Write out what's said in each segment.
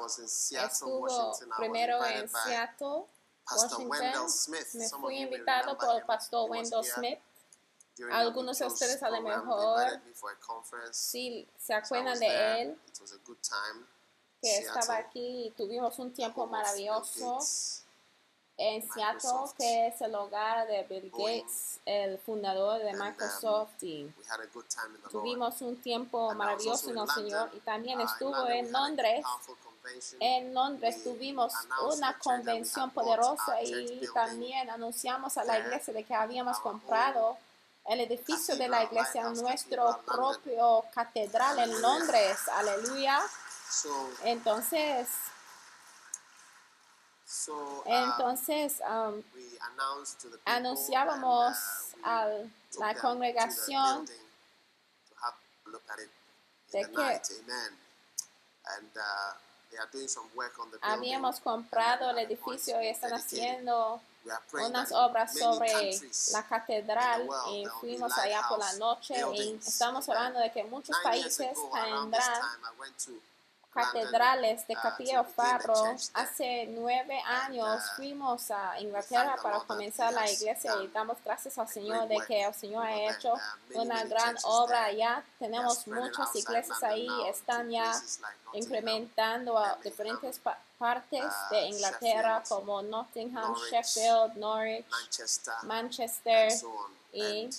Was in Seattle, Estuvo Washington. Primero en Seattle, Pastor Washington. Wendell Smith. Me fui invitado por el pastor Wendell Smith. Algunos de ustedes a lo mejor. Sí, se So acuerdan was de él, It was a good time. que Seattle, estaba aquí y tuvimos un tiempo maravilloso en Seattle, Microsoft. que es el hogar de Bill. Gates, el fundador de um, Microsoft. Y We had a good time in the Lord. tuvimos un tiempo maravilloso en el Señor. Y también in estuvo en Londres. En Londres tuvimos una convención poderosa y también anunciamos a la iglesia de que habíamos comprado el edificio de la iglesia, nuestro propio catedral en. Londres. Aleluya. Entonces, entonces um, anunciábamos a la congregación de que building. habíamos comprado el edificio y están haciendo unas obras sobre la catedral y fuimos allá por la noche y estamos hablando de que muchos países tendrán catedrales de Capilla there. Hace nueve años fuimos a Inglaterra para comenzar la iglesia y damos gracias al Señor de que el Señor ha hecho una gran obra allá. Tenemos muchas iglesias ahí, están ya incrementando diferentes pa- partes de Inglaterra como Nottingham, Sheffield, Norwich, Manchester, y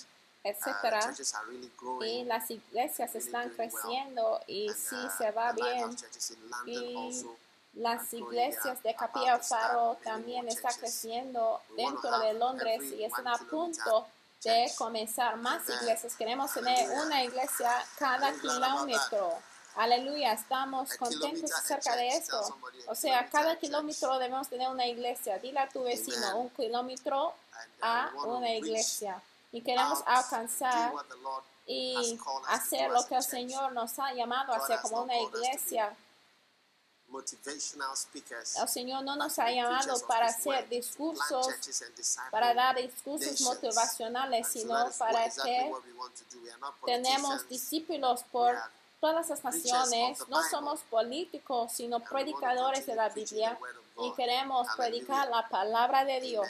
etcétera. really Y las iglesias están creciendo y sí uh, se va the bien. Y Las iglesias de Capilla Faro también more está churches. creciendo dentro de Londres y están a punto de comenzar más iglesias. Queremos tener una iglesia cada kilómetro. Aleluya, estamos contentos acerca de esto. O sea, cada kilómetro debemos tener una iglesia. Dile a tu vecino, un kilómetro uh, a to una iglesia. Y queremos alcanzar y hacer lo que el. Señor nos ha llamado a hacer como una iglesia. El Señor no nos ha llamado para hacer discursos, para dar discursos motivacionales, sino para que tenemos discípulos por todas las naciones. No somos políticos, sino predicadores de la Biblia y queremos predicar la palabra de. Dios.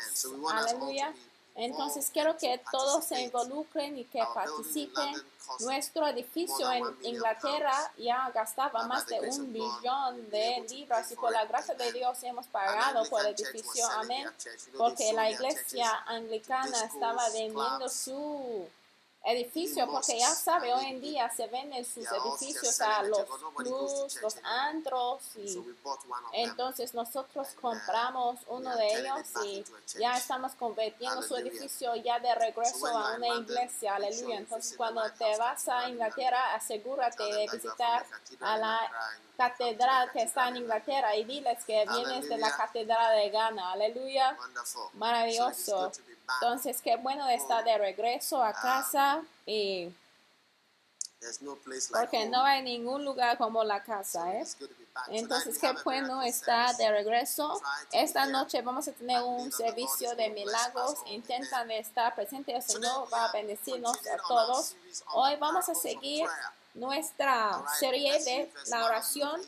Aleluya. Entonces quiero que to todos se involucren y que participen. Nuestro edificio en Inglaterra ya gastaba más de un billón de libras y por la gracia de. Dios hemos pagado por el edificio. Amén. Porque la iglesia anglicana estaba vendiendo su edificio porque ya sabe, hoy en día se venden sus edificios a los clubs, los antros y entonces nosotros compramos uno de ellos y ya estamos convirtiendo su edificio ya de regreso a una iglesia, aleluya. Entonces cuando te vas a Inglaterra, asegúrate de visitar a la catedral que está en Inglaterra y diles que vienes de la catedral de Ghana, aleluya. Maravilloso. Entonces, qué bueno estar de regreso a casa y porque no hay ningún lugar como la casa, ¿eh? Entonces, qué bueno estar de regreso. Esta noche vamos a tener un servicio de milagros. Intentan estar presentes. El Señor va a bendecirnos a todos. Hoy vamos a seguir nuestra serie de la 1 of oración.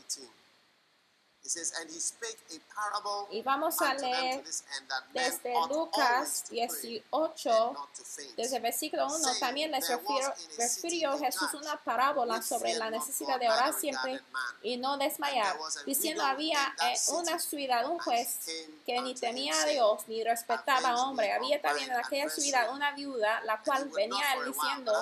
Y vamos a leer desde Lucas always to pray 18, and not to faint. desde el versículo 1, Saying, también les refirió, Jesús una parábola sobre la necesidad de orar siempre y no desmayar, diciendo había en city, una ciudad un juez que ni temía a Dios ni respetaba a hombre. Había también en aquella ciudad una viuda, la cual venía él diciendo,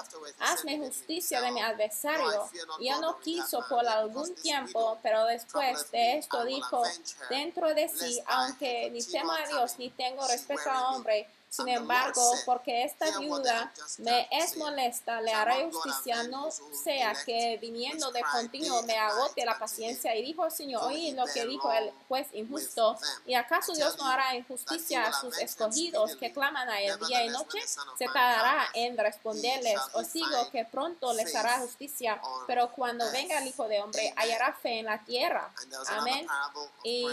hazme justicia de mi adversario. Y él no quiso por algún tiempo, pero después de esto Dijo, dentro de sí, aunque ni temo a Dios ni tengo respeto a hombre, sin embargo, porque esta viuda me es molesta, le God justicia, no sea que viniendo de continuo me agote la paciencia. Y dijo el Señor, oí lo que dijo el juez injusto. ¿Y acaso Dios no hará injusticia a sus escogidos que claman a él día y noche? Se tardará en responderles. Os digo que pronto les hará justicia, pero cuando venga el Hijo de Hombre hallará fe en la tierra. Amén. Y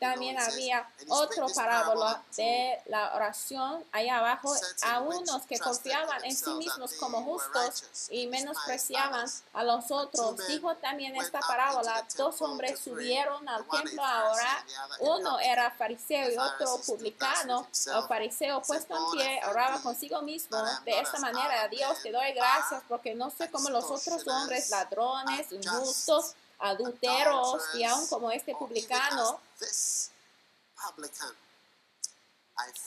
también había "And he spake otra parábola de la oración allá abajo certain a unos que confiaban en sí mismos como justos y menospreciaban a los otros. Dijo también esta parábola, dos hombres subieron al templo a Pharisee orar. and the other a Uno era fariseo y otro publicano. El fariseo puesto en "Lord, I pie oraba consigo mismo. De esta manera, Dios, te doy gracias are, porque no soy como los otros hombres, ladrones, injustos, adulteros y adulterers, como este publicano.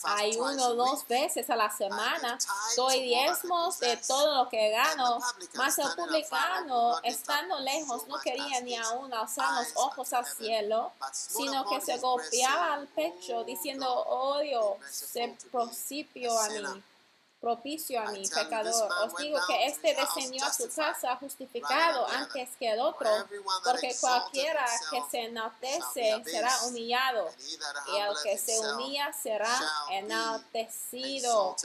Hay uno o dos veces a la semana, doy diezmos de todo lo que gano, mas el publicano, estando lejos, no quería ni aún alzar los ojos al cielo, sino que se golpeaba al pecho, "O diciendo, oh merciful to me, propicio a a sinner." mí, propicio a I mí, tell you, this pecador. Os digo que este descendió a su casa justificado antes que el otro, porque cualquiera que se enaltece será humillado, y el que se humilla será enaltecido.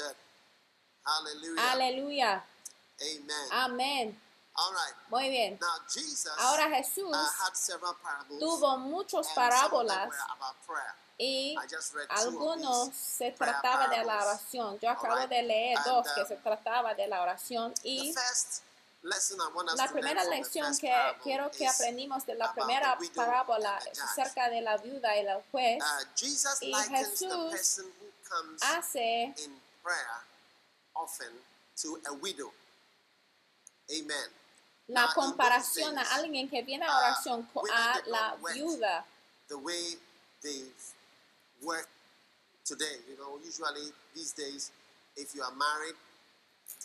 Aleluya. Amen. Amén. Muy bien. Ahora Jesús uh, parables. tuvo them parábolas. Y algunos se trataba de la oración. Yo acabo de leer And, dos que um, se trataba de la oración y la primera lección que quiero que aprendimos de la primera parábola acerca de la viuda y el juez uh, Jesus Y Jesús hace in prayer often to a widow. Amen. la comparación a alguien que viene a uh, oración a la viuda. the way they work today. You know, usually these days, if you are married,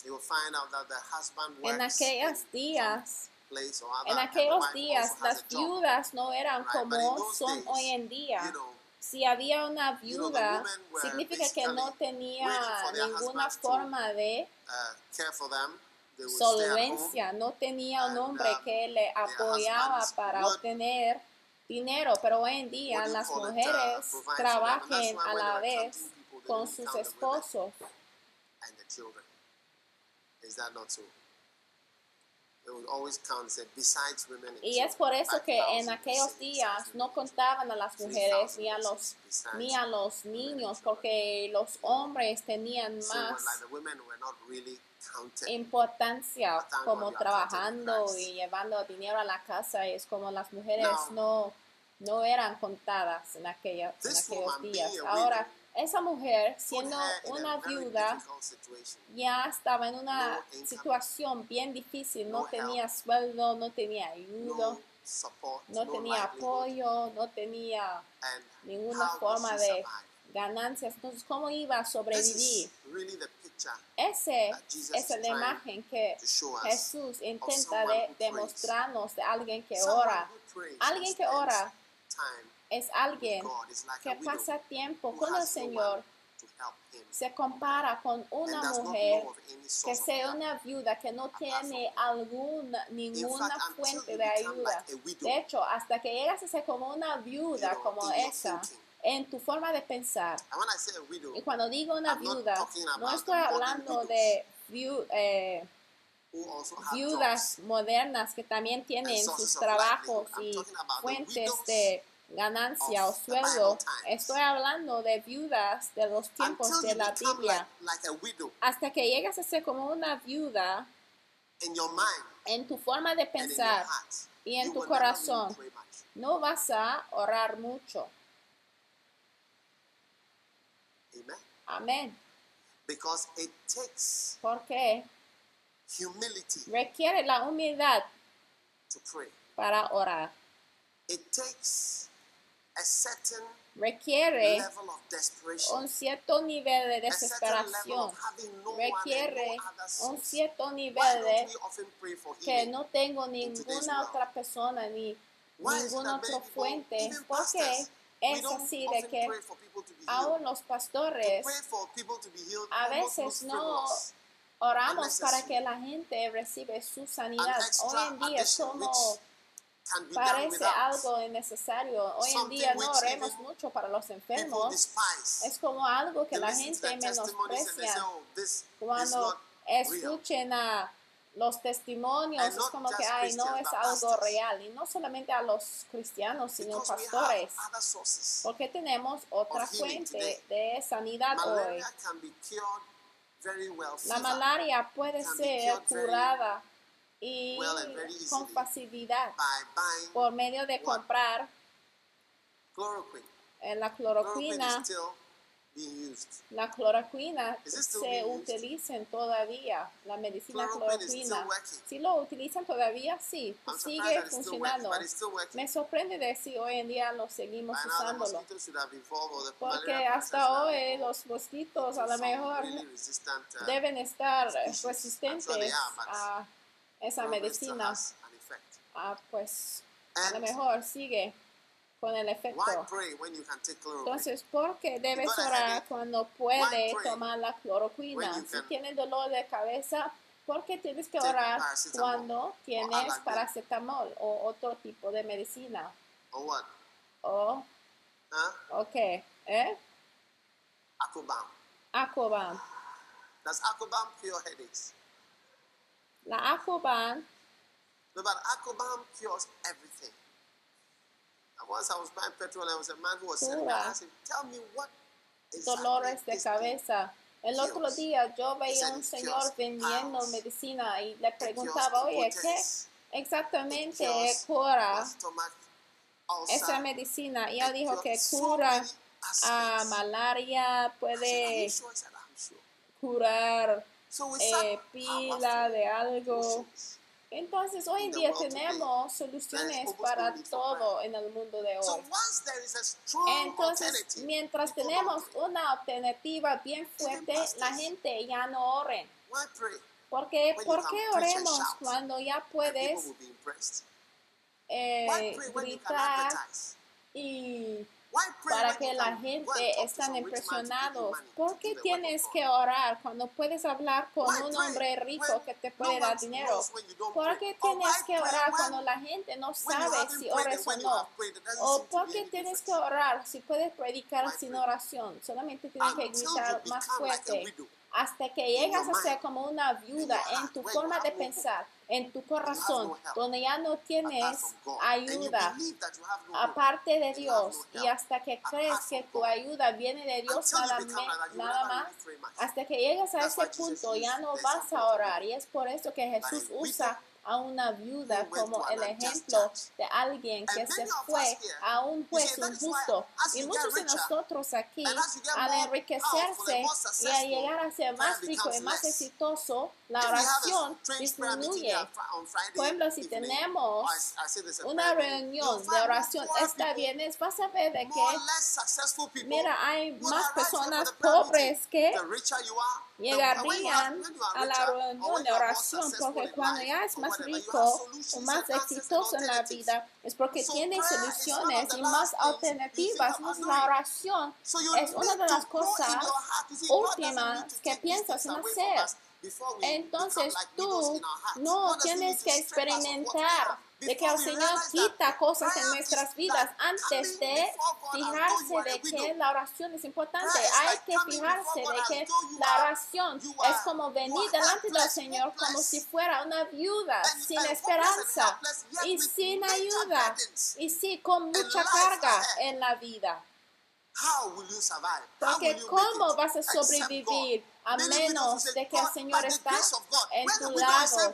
you will find out that the husband works En aquellos días, place or other, en aquellos días las viudas no eran right? Como son days, hoy en día. You know, Si había una You know, the viuda, significa que no tenía ninguna to forma de uh, them. Home. solvencia, no tenía un and, hombre um, que le apoyaba para obtener dinero, pero hoy en día las mujeres trabajen a la vez con sus esposos. and the children. Is that not so? They would always count, say, besides women and Y es por eso que 5,000 en aquellos días no contaban a las mujeres 3,000 ni a los ni a los niños, porque los hombres tenían más importancia como trabajando y llevando dinero a la casa es como las mujeres no no eran contadas en, aquella, en aquellos días. Ahora, esa mujer, siendo una viuda, ya estaba en una situación bien difícil, no tenía sueldo, no tenía ayuda, No tenía apoyo, no tenía ninguna forma de ganancias. Entonces, ¿cómo iba a sobrevivir? is really the picture Ese es la imagen que. Jesús intenta de demostrarnos de alguien que ora. Alguien que ora es alguien que pasa tiempo con el Señor. Se compara con una mujer que sea una viuda que no tiene alguna, In ninguna fuente de ayuda. De hecho, hasta que llegas a ser como una viuda como esa, en tu forma de pensar. Y cuando digo una viuda, no estoy hablando de viu- eh, viudas modernas que también tienen sus trabajos y fuentes de ganancia o sueldo. Estoy hablando de viudas de los tiempos de la Biblia. like, like a widow Hasta que llegas a ser como una viuda en tu forma de pensar y en tu corazón. no vas a orar mucho. Amen. Amén. Because it takes Porque humility requiere la humildad to pray. para orar. It takes a certain Requiere level of desperation. un cierto nivel de a certain level desesperación. no Requiere no un cierto nivel de que no tengo ninguna otra persona ni ninguna otra fuente. Porque es así de que aún los To pastores a veces no. Oramos para que la gente recibe su sanidad. Hoy en día como parece algo innecessario. Hoy en día no oremos mucho para los enfermos. Es como algo que la gente menosprecia. oh, Cuando escuchen a los testimonios, es como que, ay, no es algo real. Y no solamente a los cristianos, sino pastores. Porque tenemos otra fuente de sanidad hoy. La malaria puede ser curada y con facilidad por medio de comprar eh, la cloroquina. La cloroquina se utiliza todavía, la medicina cloroquina. Si lo utilizan todavía, sí, I'm sigue funcionando. Me sorprende de si hoy en día lo seguimos By the usándolo. Porque hasta hoy los mosquitos a lo mejor really uh, deben estar species. resistentes sure are, a esa chloroquine still medicina. Ah, pues a lo And mejor sigue con el efecto. Entonces, ¿por qué debes orar cuando puede tomar la cloroquina? Si tienes dolor de cabeza, ¿por qué tienes que orar cuando tienes paracetamol o otro tipo de medicina? O, Huh? ok, ¿eh? Acobam. Acoban. Does Acobam cure headaches? La Acoban No, but Acobam cures everything. Once I was buying petrol, there was a man who was asked him, Tell me what exactly dolores de cabeza. El otro día yo veía said un señor vendiendo medicina y le preguntaba, oye, ¿qué exactamente cura esa medicina? Y It dijo que cura a malaria, puede curar eh, pila de algo. Entonces, hoy en día tenemos soluciones para todo en el mundo de hoy. Entonces, mientras tenemos una alternativa bien fuerte, la gente ya no pray? Porque, ¿por qué oremos cuando ya puedes eh, gritar y para que la gente you impresionados? ¿Por qué tienes que orar cuando puedes hablar con un hombre rico que te puede dar dinero? ¿Por qué Or tienes que orar cuando la gente no sabe si ores o no? ¿O por qué tienes que orar si puedes predicar sin oración? Solamente tienes que gritar más fuerte hasta que llegas a ser como una viuda en tu forma de pensar, en tu corazón, donde ya no tienes ayuda aparte de Dios y hasta que crees que tu ayuda viene de Dios nada, más, hasta que llegas a ese punto ya no vas a orar. Y es por eso que Jesús usa a una viuda como el ejemplo de alguien que se fue a un juez injusto. y muchos de nosotros aquí al enriquecerse y a successful, llegar a ser más rico y más exitoso la oración disminuye Friday por ejemplo, si tenemos una reunión de oración people, viernes, vas a ver de que, mira, hay más personas pobres que llegarían a la reunión de oración porque cuando ya es más rico o más exitoso en la vida es porque tiene soluciones y más alternativas. la oración es una de las cosas últimas que piensas en hacer. Entonces tú no tienes que experimentar de que el Señor quita cosas en nuestras vidas antes de fijarse de que la oración es importante. Hay que fijarse de que la oración es como venir delante del Señor como si fuera una viuda sin esperanza y sin ayuda y sí con mucha carga en la vida. Porque ¿cómo vas a sobrevivir? A menos de que el "God, Señor está grace of God." en tu lado?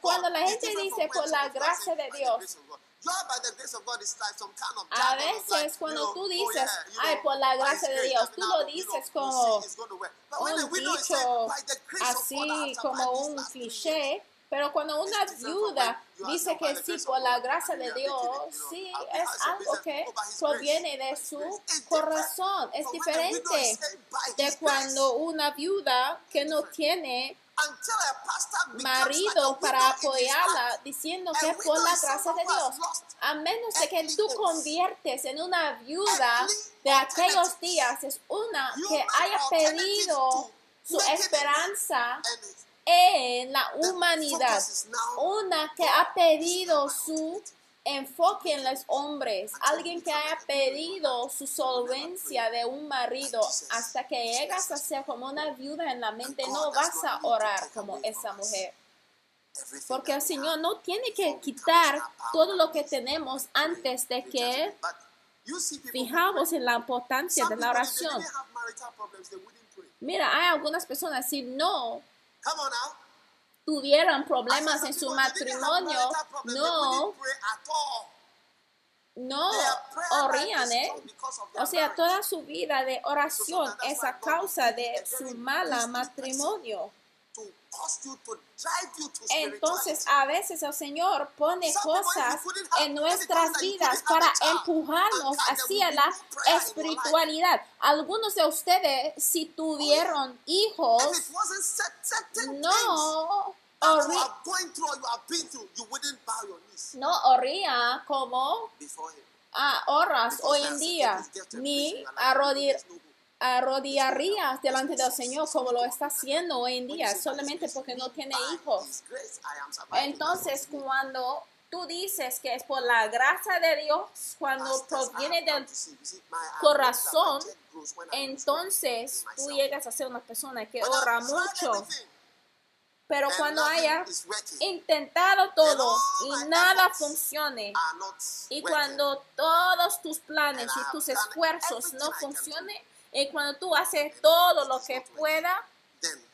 Cuando la gente dice por la gracia de "By the Dios, grace of God." Joy by the grace of God is like some kind of A veces cuando tú dices, "Ay, por la gracia de Dios", tú lo dices como un dicho así como un cliché, pero cuando una viuda dice que sí por la gracia de Dios, sí, es algo que proviene de su corazón, es diferente de cuando una viuda que no tiene marido para apoyarla diciendo que por la gracia de Dios. A menos de que tú conviertes en una viuda de aquellos días, es una que haya pedido su esperanza en la humanidad. Una que ha pedido su enfoque en los hombres. Alguien que haya pedido su solvencia de un marido hasta que llegas a ser como una viuda en la mente, no vas a orar como esa mujer. Porque el Señor no tiene que quitar todo lo que tenemos antes de que fijamos en la importancia de la oración. Mira, hay algunas personas, si no Come on now. tuvieran I problemas en su matrimonio, no, no. Orían, ¿eh? O sea, toda su vida de oración es a causa de su mala matrimonio. Entonces, a veces el Señor pone cosas en nuestras vidas para empujarnos hacia la espiritualidad. Algunos de ustedes, si tuvieron hijos, no no oría como before him. a horas Because hoy en día, ni grace arrodillarías delante del Señor como lo está haciendo hoy en día, solamente porque no tiene hijos. Entonces, cuando tú dices que es por la gracia de Dios, cuando proviene del corazón, entonces tú llegas a ser una persona que ora mucho. Pero and cuando haya intentado todo y nada funcione, y cuando todos tus planes y tus esfuerzos no funcionen, y cuando tú haces todo lo que pueda,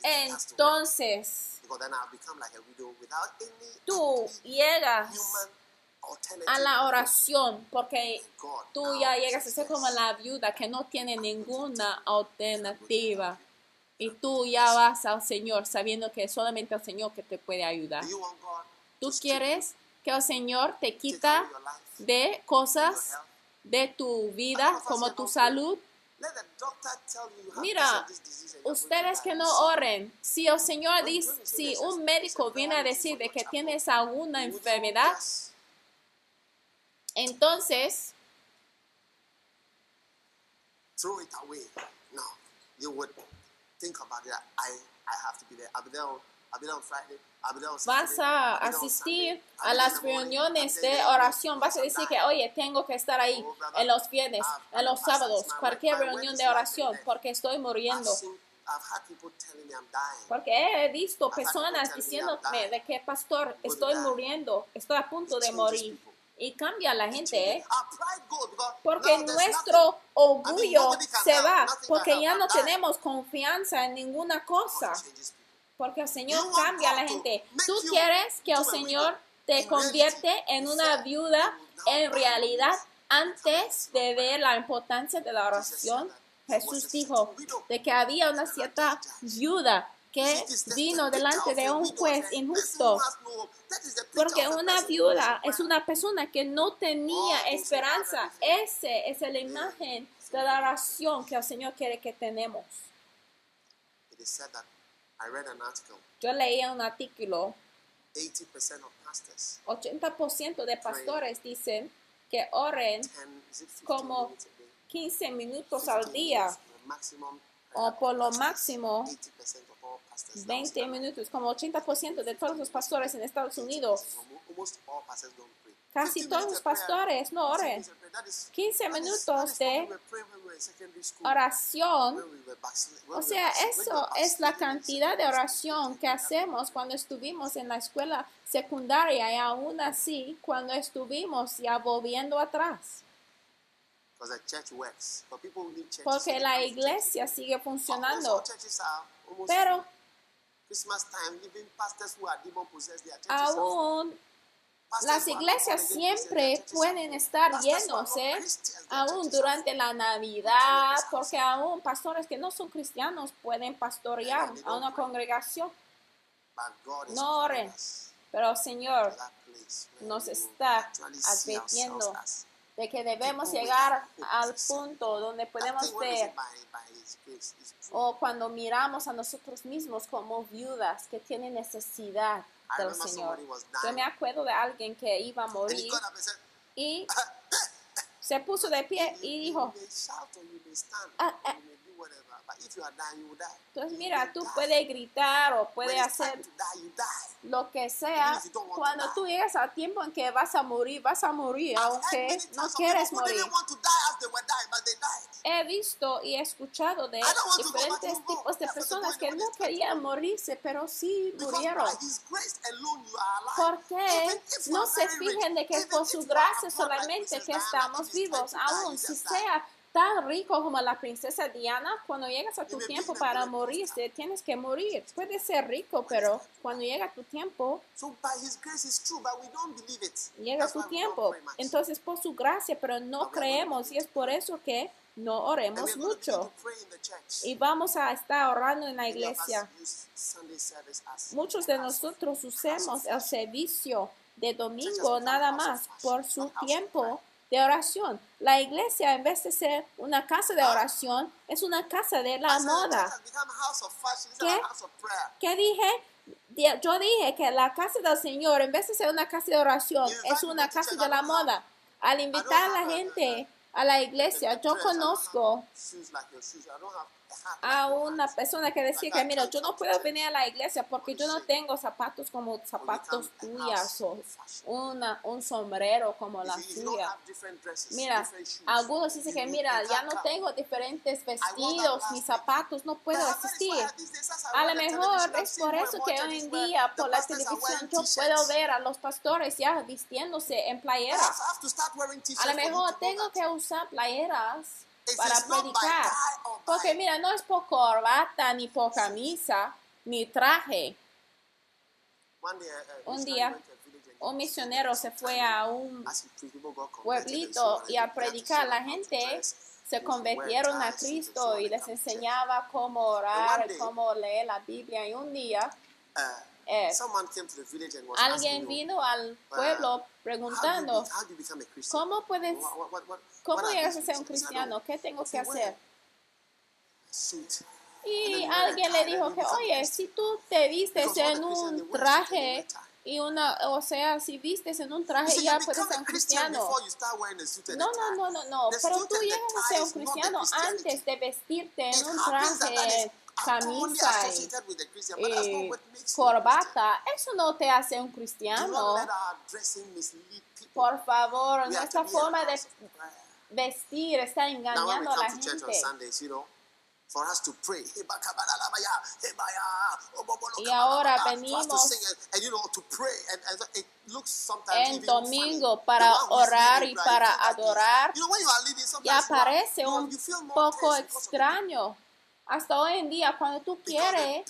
entonces tú llegas a la oración, porque tú ya llegas a ser como la viuda que no tiene ninguna alternativa. Y tú ya vas al Señor sabiendo que es solamente el Señor que te puede ayudar. Tú quieres que el Señor te quita de cosas de tu vida, como tu salud. Doctor tell you have Mira, to Ustedes que no oren, si el Señor dice, si un médico viene a decir de que tienes alguna Would you enfermedad, just entonces vas a asistir a las reuniones de oración, vas a decir que, oye, tengo que estar ahí en los viernes, en los sábados, cualquier reunión de oración, porque estoy muriendo. Porque he visto personas diciéndome de que, pastor, estoy muriendo, estoy a punto de morir. Y cambia a la gente, ¿eh? Porque nuestro orgullo se va, porque ya no tenemos confianza en ninguna cosa. Porque el Señor cambia a la gente. Tú quieres que el Señor te convierte en una viuda en realidad antes de ver la importancia de la oración. Jesús dijo de que había una cierta viuda que vino delante de un juez injusto. Porque una viuda es una persona que no tenía esperanza. Ese es la imagen de la oración que el Señor quiere que tenemos. I read an article. Yo leía un artículo 80% of pastors, 80% de pastores dicen que oren 10, is it 15 Como minutes a day? 15 minutos 15 al día maximum o por lo máximo 80% of all pastors now 20 say, minutos, como 80% de todos los pastores en Estados Unidos. 80%, Almost all pastors don't pray. Casi 15 todos los pastores no 15 oren. minutes of prayer, that is- 15 that is- that minutos de oración. O sea, eso es la cantidad de oración que hacemos cuando estuvimos en la escuela secundaria y aún así cuando estuvimos ya volviendo atrás. Porque la iglesia sigue funcionando. Pero Christmas time, even pastors who are demon possessed, their churches are full. aún Las iglesias siempre pueden estar llenos, ¿eh? Aún durante la Navidad, porque aún pastores que no son cristianos pueden pastorear a una congregación. No oren, pero Señor nos está advirtiendo de que debemos llegar al punto donde podemos ver o cuando miramos a nosotros mismos como viudas que tienen necesidad del Señor. Yo me acuerdo de alguien que iba a morir y se puso de pie y dijo, ah, ah, entonces mira, tú puedes gritar o puedes hacer lo que sea. Cuando tú llegas al tiempo en que vas a morir, vas a morir, aunque no quieres morir. He visto y he escuchado de diferentes tipos de personas que no querían morirse, pero sí murieron. ¿Por qué no se fijen de que por su gracia solamente que estamos vivos, aún si sea tan rico como la princesa Diana, cuando llegas a tu tiempo para morirse, tienes que morir. Puedes ser rico, pero cuando llega tu tiempo, llega tu tiempo. Entonces, por su gracia, pero no creemos y es por eso que no oremos mucho. Y vamos a estar orando en la iglesia. Muchos de nosotros usemos el servicio de domingo nada más por su tiempo de oración. La iglesia, en vez de ser una casa de oración, es una casa de la moda. ¿Qué, ¿Qué dije? Yo dije que la casa del Señor, en vez de ser una casa de oración, es una casa de la moda. Al invitar a la gente a la iglesia, yo conozco a una persona que decía que, mira, yo no puedo venir a la iglesia porque yo no tengo zapatos como zapatos tuyas o una, un sombrero como la tuya. Mira, algunos dicen que, mira, ya no tengo diferentes vestidos ni zapatos, no puedo asistir. A lo mejor es por eso que hoy en día por la televisión yo puedo ver a los pastores ya vistiéndose en playeras. A lo mejor tengo que usar playeras para predicar. Porque mira, no es por corbata, ni por camisa, ni traje. Uh, un día, un misionero se fue a un pueblito y a predicar. La gente se convirtieron a Cristo y les enseñaba cómo orar, cómo leer la Biblia. Y un día, uh, eh, alguien vino al pueblo preguntando, ¿cómo puedes, cómo llegas a ser un cristiano? ¿Qué tengo que hacer? Y alguien le dijo que, oye, si tú te vistes en un traje y una, o sea, si vistes en un traje ya puedes ser un cristiano. No, no, no, no, no, pero tú llegas a ser un cristiano antes de vestirte en un traje camisa y, corbata, eso no te hace un cristiano. Por favor, nuestra forma de vestir está engañando a la gente. Y ahora venimos en domingo para orar y para adorar. Y aparece un poco extraño hasta hoy en día, cuando tú quieres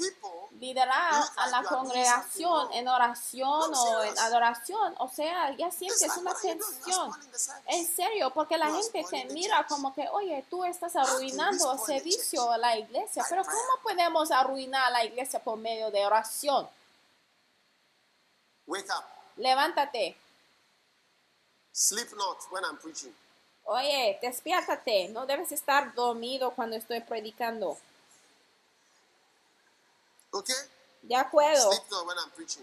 liderar a la congregación en oración o en adoración, o sea, ya sientes una tensión. En serio, porque la gente te mira como que, oye, tú estás arruinando el servicio a la iglesia, pero ¿cómo podemos arruinar a la iglesia por medio de oración? Levántate. Sleep not when I'm preaching. Oye, despiértate, no debes estar dormido cuando estoy predicando. Okay? De acuerdo.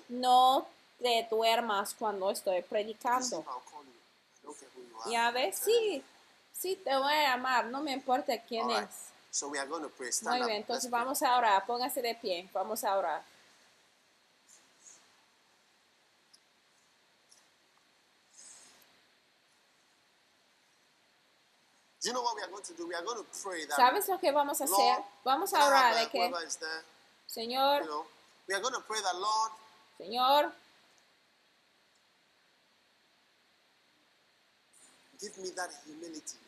No te duermas cuando estoy predicando. Y a ver, sí, sí te voy a llamar, no me importa quién es. Muy bien, entonces vamos a orar, póngase de pie, vamos a orar. ¿Sabes lo que vamos a hacer? Vamos a orar de que, Señor, Señor,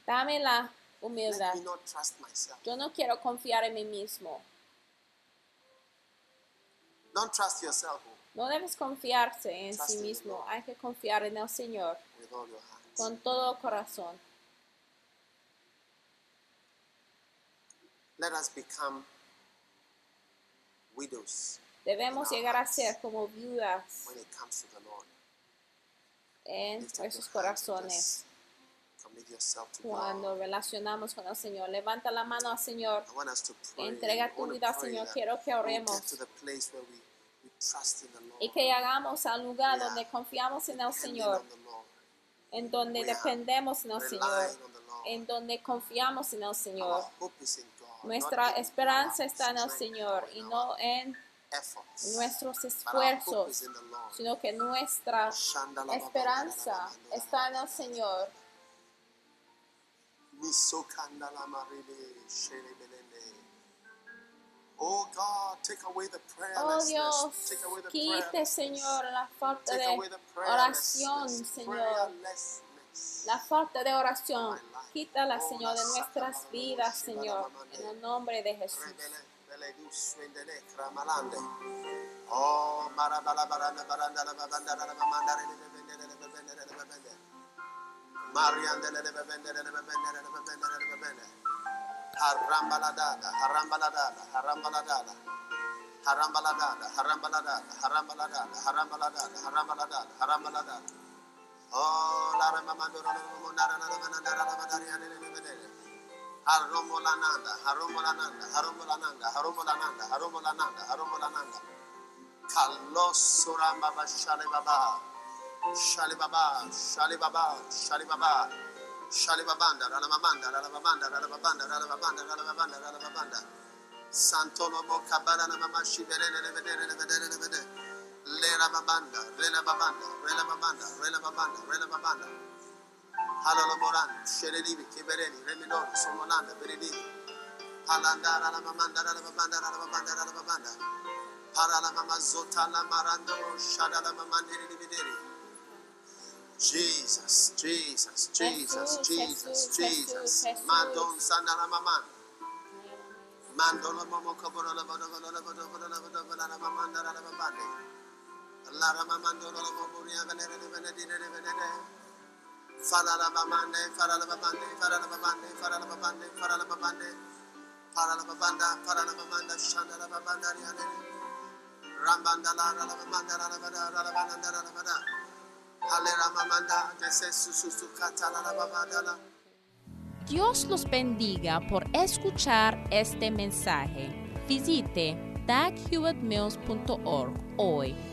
dame la humildad. Yo no quiero confiar en mí mismo. No debes confiarse en sí mismo, hay que confiar en el Señor con todo corazón. Let us become widows Debemos llegar a ser como viudas when it comes to the Lord. en Lift up your nuestros hands and corazones just Commit yourself to cuando relacionamos con el Señor. Levanta la mano al Señor. I want us to pray. Entrega tu vida al pray Señor. that Quiero que oremos. get to the place where we, we trust in the Lord. Y que llegamos al lugar donde confiamos en el depending Señor, on the Lord. en donde We are dependemos en el Señor, Relying on the Lord. en donde confiamos en el Our Señor. hope is in God, Nuestra esperanza está en el Señor or y no en nuestros esfuerzos, sino que nuestra esperanza está en el Señor. Oh God, take away the Oh. Dios, take away the quite. Señor, la falta Take de away the oración. Señor. La falta de oración, quítala, Señor, de nuestras vidas, Señor, en el nombre de Jesús. Oh. Oh, la Haromolananda, Haromolananda, Haromolananda, Haromolananda, Haromolananda, Haromolananda. Baba Shali Baba, Shali Baba, Shali Baba, Shali Baba, Shali Babanda, Ralamamanda, Ralamamanda, Ralamamanda, Ralamamanda, Ralamamanda, Ralamamanda. Santolo Bocabana Mama Shibere, Vedere, Vedere, Vedere. Lerababanda, Relababanda, Relababanda, Relababanda, Relababanda. Halalaboran, Sheredibi, Kibereni, Remidor, Somolanda, Beredibi. Halanda, Rababanda, Rababanda, Rababanda, Rababanda. Paralamama Zotala Marando, Shadalamamandiribidiri. Jesus, Jesus, Jesus, Jesus, Jesus. Madon Sandalamamanda. Mandola Momo Cabola, Dios los bendiga por escuchar este mensaje. Visite daghewittmills.org hoy